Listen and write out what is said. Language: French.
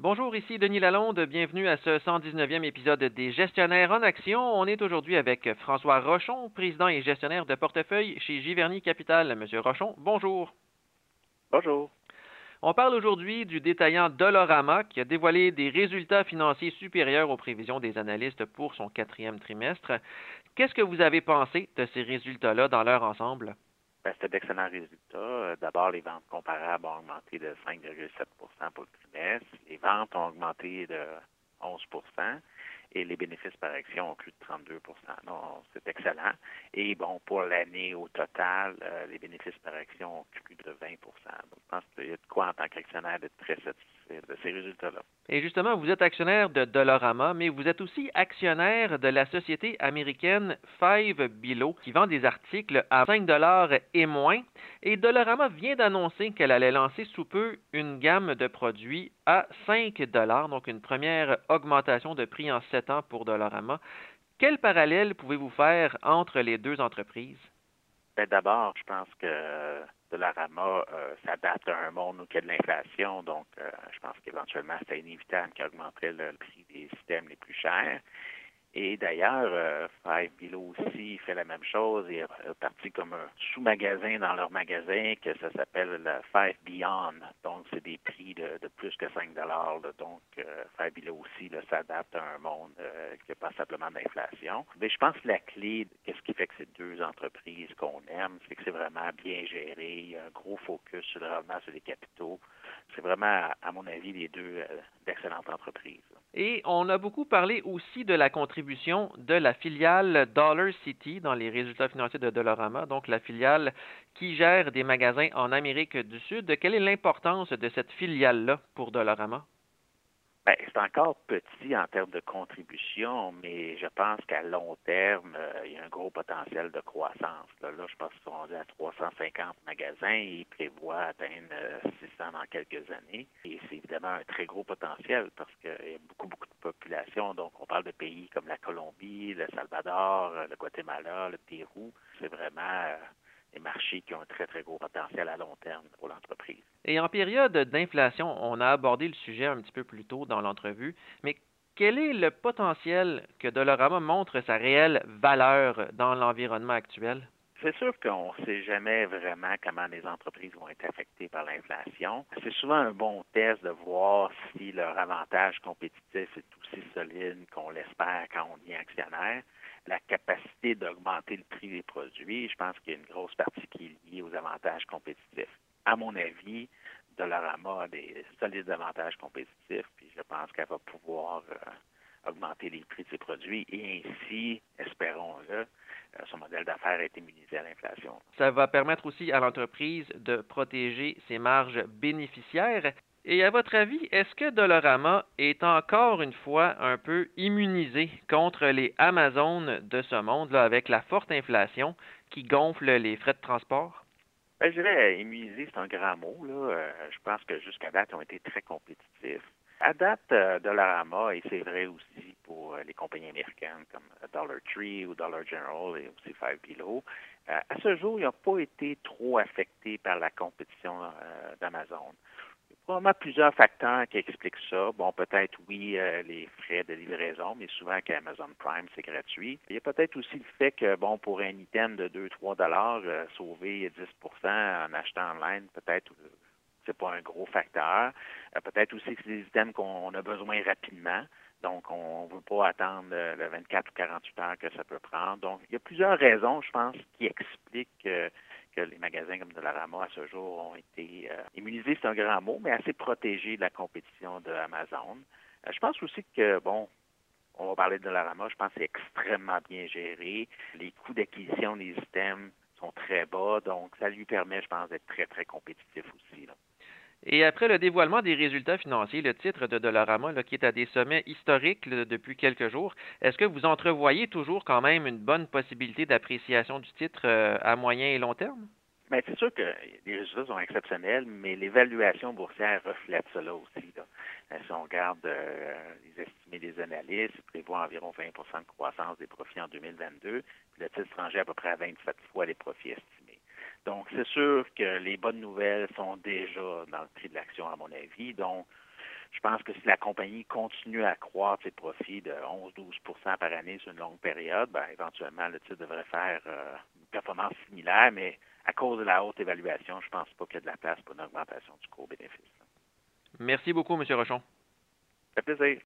Bonjour, ici Denis Lalonde. Bienvenue à ce 119e épisode des Gestionnaires en Action. On est aujourd'hui avec François Rochon, président et gestionnaire de portefeuille chez Giverny Capital. Monsieur Rochon, bonjour. Bonjour. On parle aujourd'hui du détaillant Dolorama qui a dévoilé des résultats financiers supérieurs aux prévisions des analystes pour son quatrième trimestre. Qu'est-ce que vous avez pensé de ces résultats-là dans leur ensemble? C'était d'excellents résultats. Euh, d'abord, les ventes comparables ont augmenté de 5,7% pour le trimestre. Les ventes ont augmenté de 11 et les bénéfices par action ont cru de 32% Donc, c'est excellent. Et bon, pour l'année au total, euh, les bénéfices par action ont cru de 20% Donc, je pense qu'il y a de quoi en tant qu'actionnaire d'être très satisfait de ces résultats-là. Et justement, vous êtes actionnaire de Dolorama, mais vous êtes aussi actionnaire de la société américaine Five Below, qui vend des articles à 5 dollars et moins. Et Dolorama vient d'annoncer qu'elle allait lancer sous peu une gamme de produits à 5 dollars, donc une première augmentation de prix en 7 ans pour Dolorama. Quel parallèle pouvez-vous faire entre les deux entreprises? Ben, d'abord, je pense que Dollarama euh, s'adapte à un monde où il y a de l'inflation, donc euh, je pense qu'éventuellement, c'est inévitable qu'il augmenterait le prix des systèmes les plus chers. Et d'ailleurs, euh, Five Below aussi fait la même chose. Il est parti comme un sous-magasin dans leur magasin que ça s'appelle le Five Beyond. Donc, c'est des prix de, plus que 5 dollars. Donc, euh, Five Below aussi s'adapte à un monde euh, qui n'a pas simplement d'inflation. Mais je pense que la clé, qu'est-ce qui fait que ces deux entreprises qu'on aime, c'est que c'est vraiment bien géré. Il y a un gros focus sur le rendement sur les capitaux. C'est vraiment, à mon avis, les deux d'excellentes entreprises. Et on a beaucoup parlé aussi de la contribution de la filiale Dollar City dans les résultats financiers de Dollarama, donc la filiale qui gère des magasins en Amérique du Sud. Quelle est l'importance de cette filiale-là pour Dollarama? Ben, c'est encore petit en termes de contribution, mais je pense qu'à long terme, euh, il y a un gros potentiel de croissance. Là, je pense qu'ils sont à 350 magasins et ils prévoient atteindre 600 euh, dans quelques années. Et c'est évidemment un très gros potentiel parce qu'il y a beaucoup, beaucoup de population. Donc, on parle de pays comme la Colombie, le Salvador, le Guatemala, le Pérou. C'est vraiment marchés qui ont un très, très gros potentiel à long terme pour l'entreprise. Et en période d'inflation, on a abordé le sujet un petit peu plus tôt dans l'entrevue, mais quel est le potentiel que Dolorama montre sa réelle valeur dans l'environnement actuel? C'est sûr qu'on ne sait jamais vraiment comment les entreprises vont être affectées par l'inflation. C'est souvent un bon test de voir si leur avantage compétitif est aussi solide qu'on l'espère quand on devient actionnaire la capacité d'augmenter le prix des produits, je pense qu'il y a une grosse partie qui est liée aux avantages compétitifs. À mon avis, Dollarama a des solides avantages compétitifs, puis je pense qu'elle va pouvoir euh, augmenter les prix de ses produits et ainsi, espérons-le, son modèle d'affaires est immunisé à l'inflation. Ça va permettre aussi à l'entreprise de protéger ses marges bénéficiaires. Et à votre avis, est-ce que Dolorama est encore une fois un peu immunisé contre les Amazones de ce monde, là, avec la forte inflation qui gonfle les frais de transport? Ben, je dirais immunisé, c'est un grand mot. Là. Euh, je pense que jusqu'à date, ils ont été très compétitifs. À date, euh, Dollarama, et c'est vrai aussi pour euh, les compagnies américaines comme Dollar Tree ou Dollar General et aussi Five Below, à ce jour, ils n'ont pas été trop affectés par la compétition d'Amazon probablement plusieurs facteurs qui expliquent ça. Bon, peut-être oui, euh, les frais de livraison, mais souvent qu'Amazon Prime, c'est gratuit. Il y a peut-être aussi le fait que, bon, pour un item de 2-3 dollars, euh, sauver 10% en achetant en ligne, peut-être c'est pas un gros facteur. Euh, peut-être aussi que c'est des items qu'on a besoin rapidement. Donc, on ne veut pas attendre le 24 ou 48 heures que ça peut prendre. Donc, il y a plusieurs raisons, je pense, qui expliquent les magasins comme Dollarama à ce jour ont été euh, immunisés, c'est un grand mot, mais assez protégés de la compétition de Amazon. Euh, je pense aussi que, bon, on va parler de Dollarama, je pense que c'est extrêmement bien géré. Les coûts d'acquisition des systèmes sont très bas, donc ça lui permet, je pense, d'être très, très compétitif aussi. Et après le dévoilement des résultats financiers, le titre de Dollarama, qui est à des sommets historiques depuis quelques jours, est-ce que vous entrevoyez toujours quand même une bonne possibilité d'appréciation du titre euh, à moyen et long terme? Bien, c'est sûr que les résultats sont exceptionnels, mais l'évaluation boursière reflète cela aussi. Euh, si on regarde euh, les estimés des analystes, ils prévoient environ 20% de croissance des profits en 2022, puis le titre étranger à peu près à 27 fois les profits estimés. Donc, c'est sûr que les bonnes nouvelles sont déjà dans le prix de l'action, à mon avis. Donc, je pense que si la compagnie continue à croître ses profits de 11-12% par année sur une longue période, ben, éventuellement, le titre devrait faire euh, une performance similaire, mais à cause de la haute évaluation, je ne pense pas qu'il y a de la place pour une augmentation du court bénéfice. Merci beaucoup, M. Rochon. Ça fait plaisir.